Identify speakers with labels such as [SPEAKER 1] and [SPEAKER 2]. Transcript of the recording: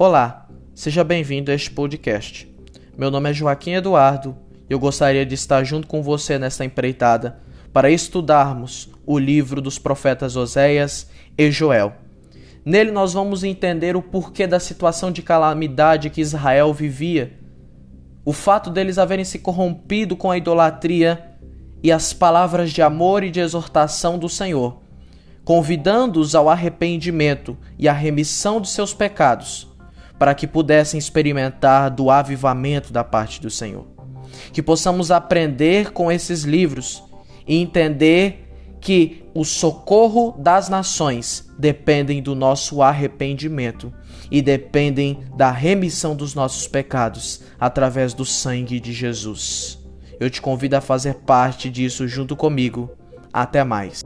[SPEAKER 1] Olá, seja bem-vindo a este podcast. Meu nome é Joaquim Eduardo e eu gostaria de estar junto com você nesta empreitada para estudarmos o livro dos profetas Oséias e Joel. Nele nós vamos entender o porquê da situação de calamidade que Israel vivia, o fato deles haverem se corrompido com a idolatria e as palavras de amor e de exortação do Senhor, convidando-os ao arrependimento e à remissão de seus pecados, para que pudessem experimentar do avivamento da parte do Senhor. Que possamos aprender com esses livros e entender que o socorro das nações dependem do nosso arrependimento e dependem da remissão dos nossos pecados através do sangue de Jesus. Eu te convido a fazer parte disso junto comigo. Até mais.